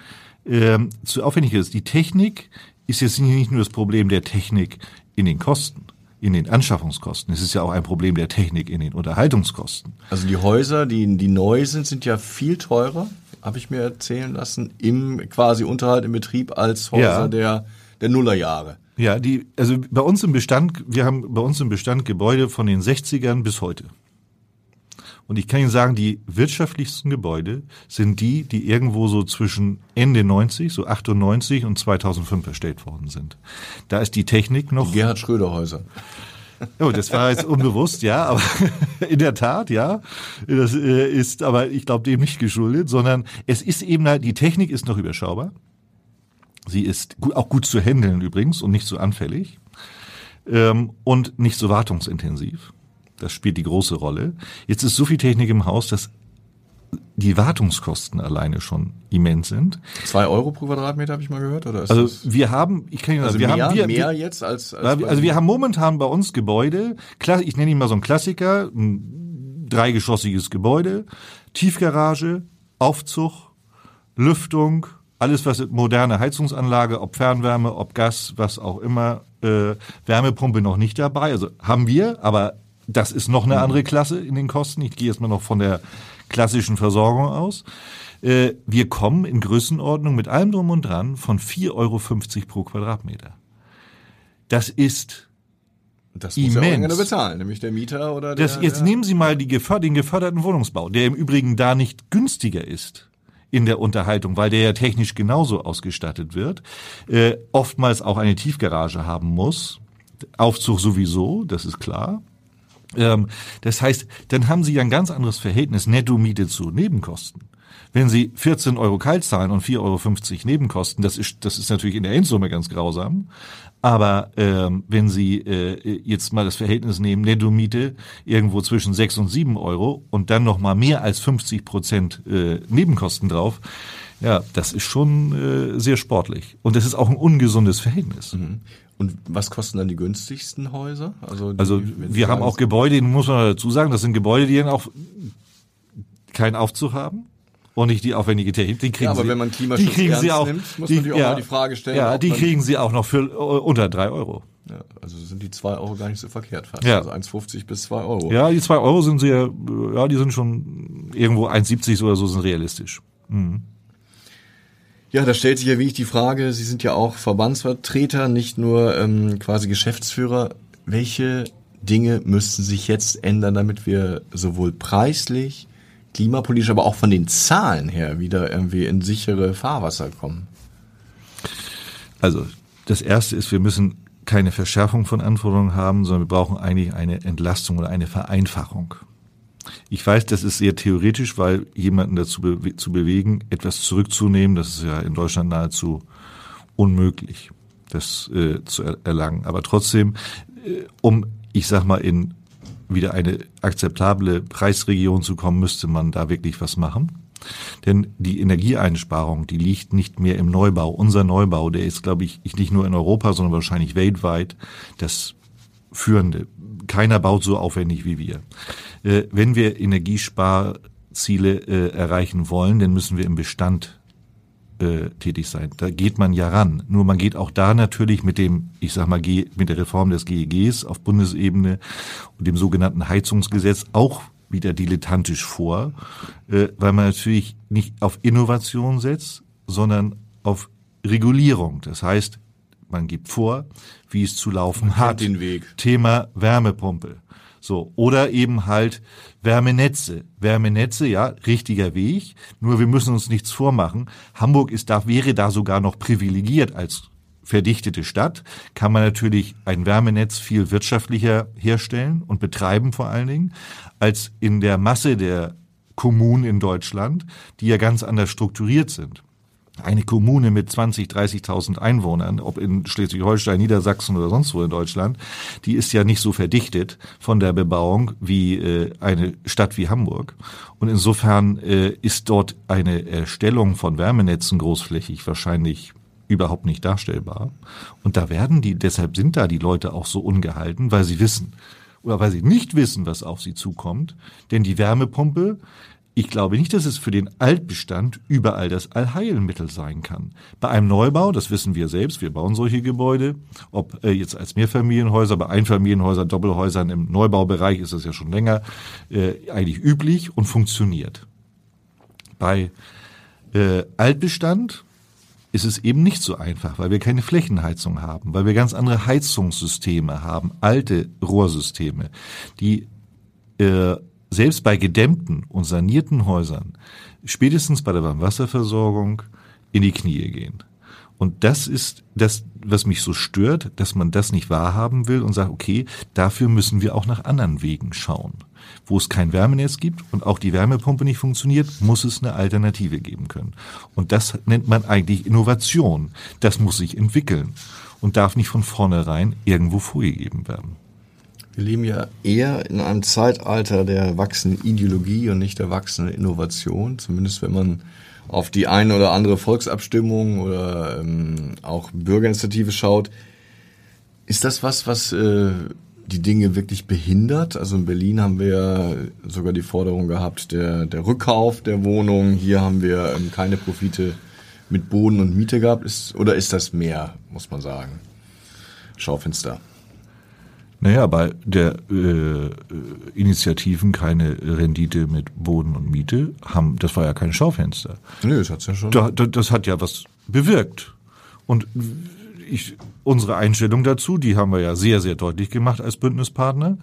Speaker 4: ähm, zu aufwendig ist. Die Technik ist jetzt nicht nur das Problem der Technik in den Kosten, in den Anschaffungskosten. Es ist ja auch ein Problem der Technik in den Unterhaltungskosten.
Speaker 3: Also die Häuser, die, die neu sind, sind ja viel teurer, habe ich mir erzählen lassen, im quasi Unterhalt im Betrieb als Häuser
Speaker 4: Ja.
Speaker 3: der, der Nullerjahre.
Speaker 4: Ja, die, also bei uns im Bestand, wir haben bei uns im Bestand Gebäude von den 60ern bis heute. Und ich kann Ihnen sagen, die wirtschaftlichsten Gebäude sind die, die irgendwo so zwischen Ende 90, so 98 und 2005 erstellt worden sind. Da ist die Technik noch
Speaker 3: Die Gerhard Schröder Häuser.
Speaker 4: Oh, das war jetzt unbewusst, ja, aber in der Tat, ja. Das äh, ist aber, ich glaube, dem nicht geschuldet, sondern es ist eben halt, die Technik ist noch überschaubar. Sie ist auch gut zu handeln übrigens und nicht so anfällig ähm, und nicht so wartungsintensiv. Das spielt die große Rolle. Jetzt ist so viel Technik im Haus, dass die Wartungskosten alleine schon immens sind.
Speaker 3: Zwei Euro pro Quadratmeter habe ich mal gehört, oder
Speaker 4: Also wir haben, ich kann Ihnen
Speaker 3: also
Speaker 4: sagen, wir
Speaker 3: mehr,
Speaker 4: haben wir,
Speaker 3: mehr jetzt als, als
Speaker 4: ja, Also wir haben momentan bei uns Gebäude, ich nenne ihn mal so ein Klassiker, ein dreigeschossiges Gebäude, Tiefgarage, Aufzug, Lüftung, alles was moderne Heizungsanlage, ob Fernwärme, ob Gas, was auch immer, äh, Wärmepumpe noch nicht dabei. Also haben wir, aber das ist noch eine andere Klasse in den Kosten. Ich gehe jetzt mal noch von der klassischen Versorgung aus. Äh, wir kommen in Größenordnung mit allem drum und dran von 4,50 Euro pro Quadratmeter. Das ist
Speaker 3: das muss ja
Speaker 4: immens.
Speaker 3: irgendeiner bezahlen, nämlich der Mieter oder der.
Speaker 4: das, jetzt
Speaker 3: der,
Speaker 4: nehmen Sie mal geför den geförderten Wohnungsbau, der im Übrigen da nicht günstiger ist in der Unterhaltung, weil der ja technisch genauso ausgestattet wird, äh, oftmals auch eine Tiefgarage haben muss, Aufzug sowieso, das ist klar. Ähm, das heißt, dann haben Sie ja ein ganz anderes Verhältnis Netto-Miete zu Nebenkosten. Wenn Sie 14 Euro kalt zahlen und 4,50 Euro Nebenkosten, das ist, das ist natürlich in der Endsumme ganz grausam. Aber ähm, wenn Sie äh, jetzt mal das Verhältnis nehmen, Netto-Miete irgendwo zwischen 6 und 7 Euro und dann noch mal mehr als 50 Prozent äh, Nebenkosten drauf, ja, das ist schon äh, sehr sportlich. Und das ist auch ein ungesundes Verhältnis.
Speaker 3: Und was kosten dann die günstigsten Häuser? Also, die,
Speaker 4: Also wir haben auch Gebäude, muss man dazu sagen, das sind Gebäude, die dann auch keinen Aufzug haben und nicht die aufwendige Technik. Die kriegen
Speaker 3: Ja, aber
Speaker 4: sie,
Speaker 3: wenn man Klimaschutz
Speaker 4: die kriegen sie auch,
Speaker 3: nimmt, muss
Speaker 4: die,
Speaker 3: man natürlich auch mal die Frage stellen,
Speaker 4: Ja, die kriegen sie auch noch für äh, unter drei Euro.
Speaker 3: Ja, also sind die zwei Euro gar nicht so verkehrt fast.
Speaker 4: Ja.
Speaker 3: Also 1,50 bis zwei Euro.
Speaker 4: Ja, die zwei Euro sind sehr, ja, die sind schon irgendwo 1,70 oder so sind realistisch.
Speaker 3: Ja, da stellt sich ja wirklich die Frage, Sie sind ja auch Verbandsvertreter, nicht nur ähm, quasi Geschäftsführer. Welche Dinge müssten sich jetzt ändern, damit wir sowohl preislich, klimapolitisch, aber auch von den Zahlen her wieder irgendwie in sichere Fahrwasser kommen?
Speaker 4: Also das erste ist, wir müssen keine Verschärfung von Anforderungen haben, sondern wir brauchen eigentlich eine Entlastung oder eine Vereinfachung. Ich weiß, das ist sehr theoretisch, weil jemanden dazu bewe zu bewegen, etwas zurückzunehmen, das ist ja in Deutschland nahezu unmöglich, das äh, zu er erlangen. Aber trotzdem, äh, um, ich sag mal, in wieder eine akzeptable Preisregion zu kommen, müsste man da wirklich was machen. Denn die Energieeinsparung, die liegt nicht mehr im Neubau. Unser Neubau, der ist, glaube ich, nicht nur in Europa, sondern wahrscheinlich weltweit das führende. Keiner baut so aufwendig wie wir. Äh, wenn wir Energiesparziele äh, erreichen wollen, dann müssen wir im Bestand äh, tätig sein. Da geht man ja ran. Nur man geht auch da natürlich mit dem, ich sag mal, G, mit der Reform des GEGs auf Bundesebene und dem sogenannten Heizungsgesetz auch wieder dilettantisch vor, äh, weil man natürlich nicht auf Innovation setzt, sondern auf Regulierung. Das heißt, man gibt vor, wie es zu laufen
Speaker 3: kennt
Speaker 4: hat.
Speaker 3: den Weg.
Speaker 4: Thema Wärmepumpe. So, oder eben halt Wärmenetze. Wärmenetze, ja, richtiger Weg. Nur wir müssen uns nichts vormachen. Hamburg ist da, wäre da sogar noch privilegiert als verdichtete Stadt. Kann man natürlich ein Wärmenetz viel wirtschaftlicher herstellen und betreiben vor allen Dingen, als in der Masse der Kommunen in Deutschland, die ja ganz anders strukturiert sind eine Kommune mit 20, 30.000 Einwohnern, ob in Schleswig-Holstein, Niedersachsen oder sonst wo in Deutschland, die ist ja nicht so verdichtet von der Bebauung wie äh, eine Stadt wie Hamburg. Und insofern äh, ist dort eine Erstellung von Wärmenetzen großflächig wahrscheinlich überhaupt nicht darstellbar. Und da werden die, deshalb sind da die Leute auch so ungehalten, weil sie wissen oder weil sie nicht wissen, was auf sie zukommt. Denn die Wärmepumpe ich glaube nicht, dass es für den Altbestand überall das Allheilmittel sein kann. Bei einem Neubau, das wissen wir selbst, wir bauen solche Gebäude, ob äh, jetzt als Mehrfamilienhäuser, bei Einfamilienhäusern, Doppelhäusern im Neubaubereich ist das ja schon länger äh, eigentlich üblich und funktioniert. Bei äh, Altbestand ist es eben nicht so einfach, weil wir keine Flächenheizung haben, weil wir ganz andere Heizungssysteme haben, alte Rohrsysteme, die äh, selbst bei gedämmten und sanierten Häusern spätestens bei der Warmwasserversorgung in die Knie gehen. Und das ist das, was mich so stört, dass man das nicht wahrhaben will und sagt, okay, dafür müssen wir auch nach anderen Wegen schauen. Wo es kein Wärmenetz gibt und auch die Wärmepumpe nicht funktioniert, muss es eine Alternative geben können. Und das nennt man eigentlich Innovation. Das muss sich entwickeln und darf nicht von vornherein irgendwo vorgegeben werden.
Speaker 3: Wir leben ja eher in einem Zeitalter der wachsenden Ideologie und nicht der wachsenden Innovation, zumindest wenn man auf die eine oder andere Volksabstimmung oder ähm, auch Bürgerinitiative schaut. Ist das was, was äh, die Dinge wirklich behindert? Also in Berlin haben wir sogar die Forderung gehabt, der, der Rückkauf der Wohnung. Hier haben wir ähm, keine Profite mit Boden und Miete gehabt. Ist, oder ist das mehr, muss man sagen? Schaufenster.
Speaker 4: Naja, bei der äh, Initiativen keine Rendite mit Boden und Miete haben, das war ja kein Schaufenster.
Speaker 3: Nö, das hat's ja schon.
Speaker 4: Da, da, das hat ja was bewirkt. Und ich, unsere Einstellung dazu, die haben wir ja sehr, sehr deutlich gemacht als Bündnispartner,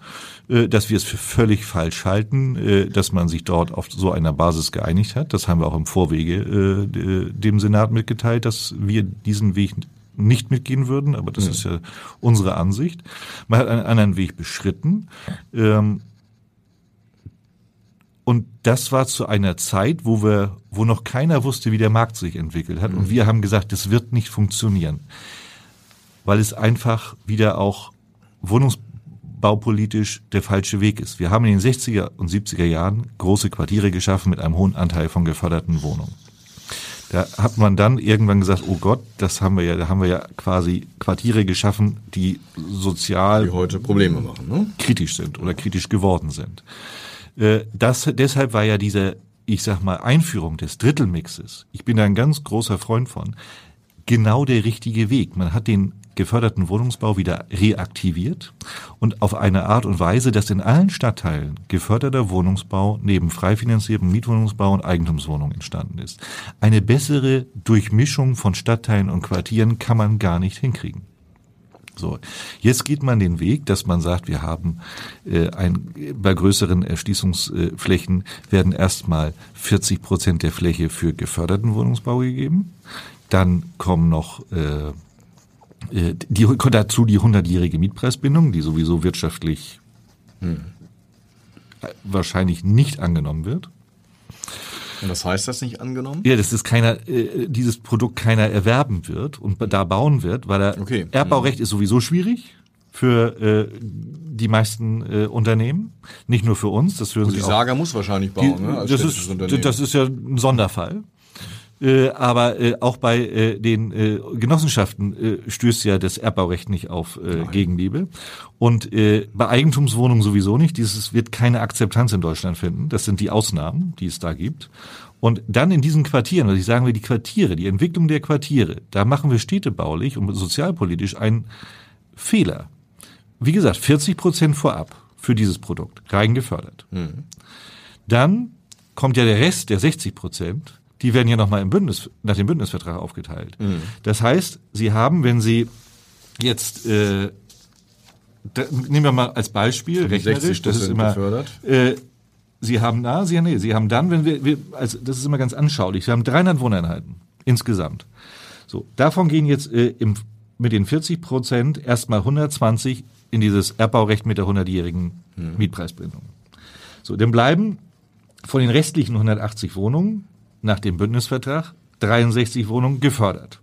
Speaker 4: äh, dass wir es für völlig falsch halten, äh, dass man sich dort auf so einer Basis geeinigt hat. Das haben wir auch im Vorwege äh, dem Senat mitgeteilt, dass wir diesen Weg nicht mitgehen würden, aber das ja. ist ja unsere Ansicht. Man hat einen anderen Weg beschritten. Ähm, und das war zu einer Zeit, wo wir, wo noch keiner wusste, wie der Markt sich entwickelt hat. Und mhm. wir haben gesagt, das wird nicht funktionieren. Weil es einfach wieder auch wohnungsbaupolitisch der falsche Weg ist. Wir haben in den 60er und 70er Jahren große Quartiere geschaffen mit einem hohen Anteil von geförderten Wohnungen. Da hat man dann irgendwann gesagt, oh Gott, das haben wir ja, da haben wir ja quasi Quartiere geschaffen, die sozial
Speaker 3: die heute Probleme machen, ne?
Speaker 4: kritisch sind oder kritisch geworden sind. Äh, das, deshalb war ja diese, ich sag mal, Einführung des Drittelmixes, ich bin da ein ganz großer Freund von, genau der richtige Weg. Man hat den geförderten Wohnungsbau wieder reaktiviert und auf eine Art und Weise, dass in allen Stadtteilen geförderter Wohnungsbau neben frei finanziertem Mietwohnungsbau und Eigentumswohnungen entstanden ist. Eine bessere Durchmischung von Stadtteilen und Quartieren kann man gar nicht hinkriegen. So, jetzt geht man den Weg, dass man sagt, wir haben äh, ein, bei größeren Erschließungsflächen werden erstmal 40 Prozent der Fläche für geförderten Wohnungsbau gegeben. Dann kommen noch äh, die, dazu die hundertjährige Mietpreisbindung, die sowieso wirtschaftlich hm. wahrscheinlich nicht angenommen wird.
Speaker 3: Und was heißt das nicht angenommen?
Speaker 4: Ja, dass es keiner, äh, dieses Produkt keiner erwerben wird und da bauen wird, weil er okay. Erbbaurecht hm. ist sowieso schwierig für äh, die meisten äh, Unternehmen, nicht nur für uns. Das würden
Speaker 3: und die Saga muss wahrscheinlich bauen,
Speaker 4: die, ne? das ist das ist ja ein Sonderfall. Äh, aber äh, auch bei äh, den äh, Genossenschaften äh, stößt ja das Erbbaurecht nicht auf äh, Gegenliebe. Und äh, bei Eigentumswohnungen sowieso nicht. Dieses wird keine Akzeptanz in Deutschland finden. Das sind die Ausnahmen, die es da gibt. Und dann in diesen Quartieren, was ich sagen will, die Quartiere, die Entwicklung der Quartiere, da machen wir städtebaulich und sozialpolitisch einen Fehler. Wie gesagt, 40 Prozent vorab für dieses Produkt, rein gefördert. Mhm. Dann kommt ja der Rest der 60 Prozent die werden ja nochmal im Bündnis, nach dem Bündnisvertrag aufgeteilt. Mhm. Das heißt, Sie haben, wenn Sie jetzt, äh, da, nehmen wir mal als Beispiel, rechnerisch, das ist immer, äh, Sie haben da, Sie, nee, Sie haben dann, wenn wir, wir, also das ist immer ganz anschaulich, Sie haben 300 Wohneinheiten insgesamt. So, davon gehen jetzt äh, im, mit den 40 Prozent erstmal 120 in dieses Erbbaurecht mit der 100-jährigen mhm. Mietpreisbindung. So, dann bleiben von den restlichen 180 Wohnungen nach dem Bündnisvertrag 63 Wohnungen gefördert.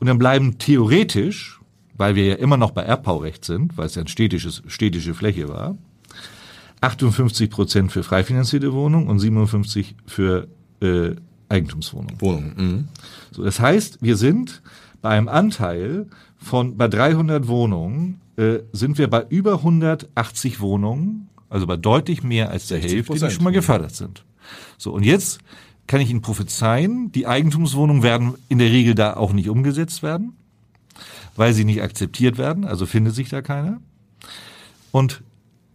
Speaker 4: Und dann bleiben theoretisch, weil wir ja immer noch bei Erbbaurecht sind, weil es ja ein städtisches, städtische Fläche war, 58 Prozent für frei finanzierte Wohnungen und 57 für äh, Eigentumswohnungen.
Speaker 3: Wohnung. Mhm.
Speaker 4: So, das heißt, wir sind bei einem Anteil von bei 300 Wohnungen äh, sind wir bei über 180 Wohnungen, also bei deutlich mehr als der Hälfte, die schon mal gefördert sind. So und jetzt kann ich Ihnen prophezeien, die Eigentumswohnungen werden in der Regel da auch nicht umgesetzt werden, weil sie nicht akzeptiert werden, also findet sich da keiner. Und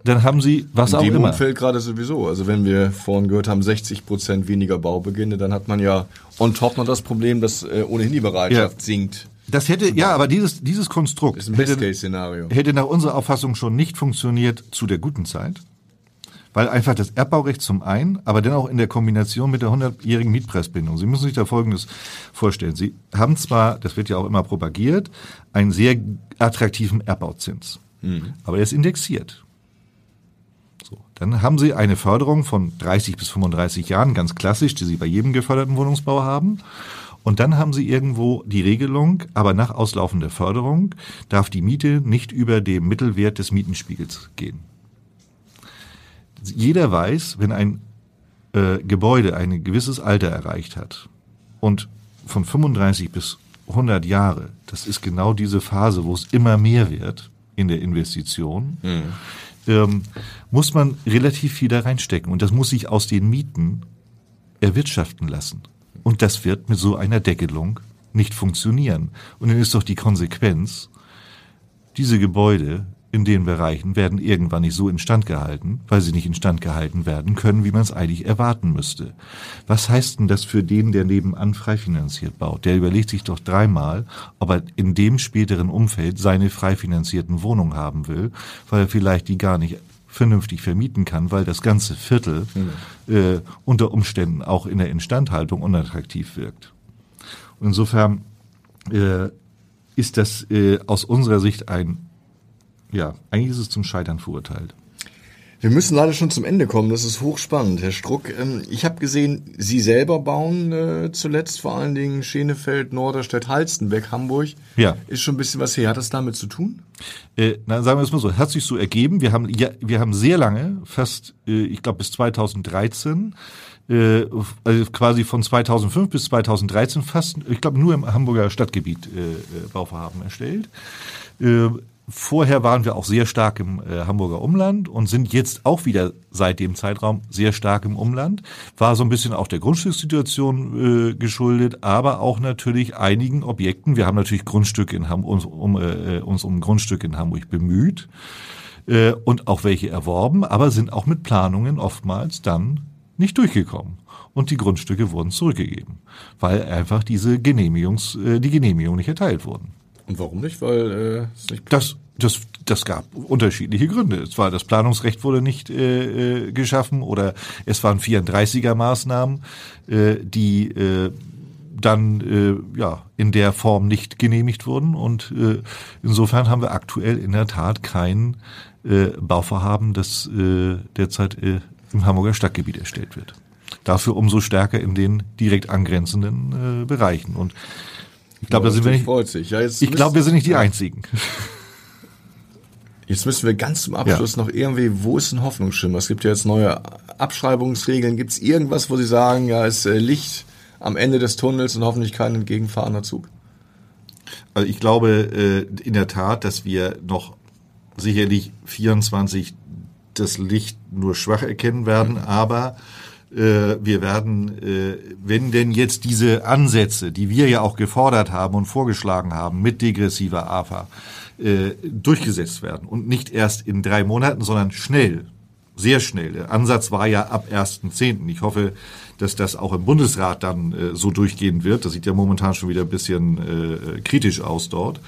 Speaker 4: dann haben sie was
Speaker 3: In
Speaker 4: auch
Speaker 3: dem
Speaker 4: immer.
Speaker 3: Umfeld gerade sowieso. Also wenn wir vorhin gehört haben, 60 Prozent weniger Baubeginne, dann hat man ja on top noch das Problem, dass äh, ohnehin die Bereitschaft
Speaker 4: Ja.
Speaker 3: sinkt.
Speaker 4: Das hätte, ja, aber dieses, dieses Konstrukt
Speaker 3: Das ist ein
Speaker 4: hätte, hätte nach unserer Auffassung schon nicht funktioniert zu der guten Zeit, weil einfach das Erbbaurecht zum einen, aber dann auch in der Kombination mit der 100-jährigen Mietpreisbindung. Sie müssen sich da Folgendes vorstellen. Sie haben zwar, das wird ja auch immer propagiert, einen sehr attraktiven Erbbauzins, aber der ist indexiert. So, dann haben Sie eine Förderung von 30 bis 35 Jahren, ganz klassisch, die Sie bei jedem geförderten Wohnungsbau haben. Und dann haben Sie irgendwo die Regelung, aber nach Auslaufen der Förderung darf die Miete nicht über dem Mittelwert des Mietenspiegels gehen. Jeder weiß, wenn ein äh, Gebäude ein gewisses Alter erreicht hat und von 35 bis 100 Jahre, das ist genau diese Phase, wo es immer mehr wird in der Investition, ähm, muss man relativ viel da reinstecken. Und das muss sich aus den Mieten erwirtschaften lassen. Und das wird mit so einer Deckelung nicht funktionieren. Und dann ist doch die Konsequenz, diese Gebäude in den Bereichen werden irgendwann nicht so instand gehalten, weil sie nicht instand gehalten werden können, wie man es eigentlich erwarten müsste. Was heißt denn das für den, der nebenan frei finanziert baut? Der überlegt sich doch dreimal, ob er in dem späteren Umfeld seine frei finanzierten Wohnungen haben will, weil er vielleicht die gar nicht vernünftig vermieten kann, weil das ganze Viertel äh, unter Umständen auch in der Instandhaltung unattraktiv wirkt. Und insofern äh, ist das äh, aus unserer Sicht ein ja, eigentlich ist es zum Scheitern verurteilt.
Speaker 3: Wir müssen leider schon zum Ende kommen. Das ist hochspannend, Herr Struck. Ähm, ich habe gesehen, Sie selber bauen äh, zuletzt vor allen Dingen Schenefeld, Norderstedt, Halstenbeck, Hamburg.
Speaker 4: Ja.
Speaker 3: Ist schon ein bisschen was her. Hat das damit zu tun?
Speaker 4: Äh, na, sagen wir es mal so, hat sich so ergeben. Wir haben, ja, wir haben sehr lange, fast, äh, ich glaube bis 2013, äh, also quasi von 2005 bis 2013 fast, ich glaube nur im Hamburger Stadtgebiet äh, äh, Bauvorhaben erstellt. Äh, Vorher waren wir auch sehr stark im äh, Hamburger Umland und sind jetzt auch wieder seit dem Zeitraum sehr stark im Umland. War so ein bisschen auch der Grundstückssituation äh, geschuldet, aber auch natürlich einigen Objekten. Wir haben natürlich Grundstücke in Hamburg, uns, um, äh, uns um Grundstücke in Hamburg bemüht äh, und auch welche erworben, aber sind auch mit Planungen oftmals dann nicht durchgekommen. Und die Grundstücke wurden zurückgegeben, weil einfach diese Genehmigungs, äh, die Genehmigungen nicht erteilt wurden.
Speaker 3: Und warum nicht? Weil äh, nicht
Speaker 4: Das, das, das gab unterschiedliche Gründe. Es war das Planungsrecht wurde nicht äh, äh, geschaffen oder es waren 34er Maßnahmen, äh, die äh, dann äh, ja in der Form nicht genehmigt wurden und äh, insofern haben wir aktuell in der Tat kein äh, Bauvorhaben, das äh, derzeit äh, im Hamburger Stadtgebiet erstellt wird. Dafür umso stärker in den direkt angrenzenden äh, Bereichen und ich glaube, da sind wir nicht.
Speaker 3: freut sich. Ja, jetzt
Speaker 4: Ich glaube, wir sind nicht die
Speaker 3: Ja.
Speaker 4: Einzigen.
Speaker 3: Jetzt müssen wir ganz zum Abschluss noch irgendwie, wo ist ein Hoffnungsschimmer? Es gibt ja jetzt neue Abschreibungsregeln. Gibt es irgendwas, wo Sie sagen, ja, es äh, Licht am Ende des Tunnels und hoffentlich kein entgegenfahrender Zug?
Speaker 4: Also ich glaube äh, in der Tat, dass wir noch sicherlich 24 das Licht nur schwach erkennen werden, aber äh, wir werden, äh, wenn denn jetzt diese Ansätze, die wir ja auch gefordert haben und vorgeschlagen haben mit degressiver AFA, äh, durchgesetzt werden und nicht erst in drei Monaten, sondern schnell, sehr schnell. Der Ansatz war ja ab 1.10. Ich hoffe, dass das auch im Bundesrat dann äh, so durchgehen wird. Das sieht ja momentan schon wieder ein bisschen äh, kritisch aus dort.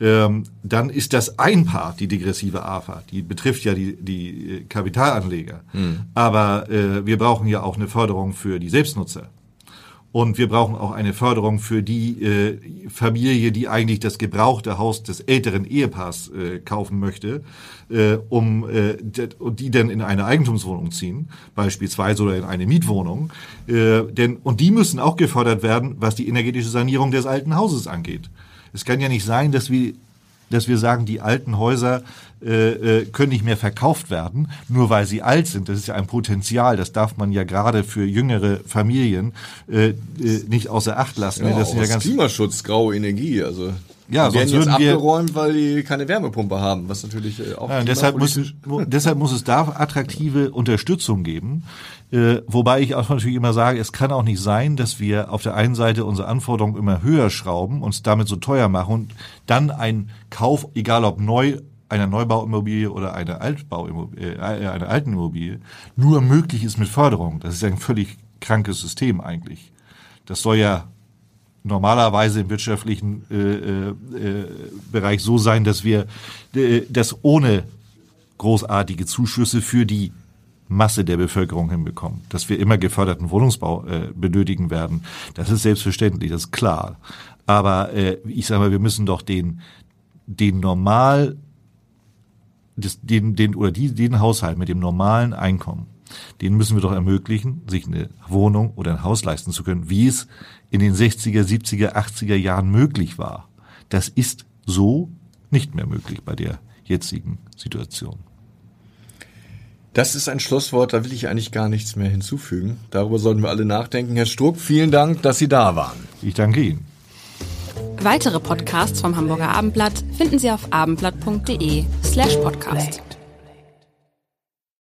Speaker 4: Ähm, dann ist das ein Part, die degressive AFA. Die betrifft ja die, die äh, Kapitalanleger. Aber äh, wir brauchen ja auch eine Förderung für die Selbstnutzer. Und wir brauchen auch eine Förderung für die äh, Familie, die eigentlich das gebrauchte Haus des älteren Ehepaars äh, kaufen möchte, äh, um äh, die dann in eine Eigentumswohnung ziehen, beispielsweise oder in eine Mietwohnung. Äh, denn und die müssen auch gefördert werden, was die energetische Sanierung des alten Hauses angeht. Es kann ja nicht sein, dass wir dass wir sagen, die alten Häuser äh, äh, können nicht mehr verkauft werden, nur weil sie alt sind. Das ist ja ein Potenzial, das darf man ja gerade für jüngere Familien äh, äh, nicht außer Acht lassen.
Speaker 3: Ja,
Speaker 4: das
Speaker 3: ist ja ganz Klimaschutz, graue Energie, also
Speaker 4: ja,
Speaker 3: die werden jetzt abgeräumt, weil die keine Wärmepumpe haben, was natürlich äh, auch
Speaker 4: ja, deshalb muss, deshalb muss es da attraktive Unterstützung geben. Äh, wobei ich auch natürlich immer sage, es kann auch nicht sein, dass wir auf der einen Seite unsere Anforderungen immer höher schrauben, uns damit so teuer machen und dann ein Kauf, egal ob neu einer Neubauimmobilie oder eine Altbauimmobilie, äh, einer alten Immobilie, nur möglich ist mit Förderung. Das ist ja ein völlig krankes System eigentlich. Das soll ja normalerweise im wirtschaftlichen äh, äh, äh, Bereich so sein, dass wir äh, das ohne großartige Zuschüsse für die Masse der Bevölkerung hinbekommen. Dass wir immer geförderten Wohnungsbau äh, benötigen werden, das ist selbstverständlich, das ist klar. Aber äh, ich sage mal, wir müssen doch den, den normal, das, den, den, oder die, den Haushalt mit dem normalen Einkommen, den müssen wir doch ermöglichen, sich eine Wohnung oder ein Haus leisten zu können, wie es in den 60er, 70er, 80er Jahren möglich war. Das ist so nicht mehr möglich bei der jetzigen Situation.
Speaker 3: Das ist ein Schlusswort, da will ich eigentlich gar nichts mehr hinzufügen. Darüber sollten wir alle nachdenken. Herr Struck, vielen Dank, dass Sie da waren.
Speaker 4: Ich danke Ihnen.
Speaker 2: Weitere Podcasts vom Hamburger Abendblatt finden Sie auf abendblatt.de slash podcast.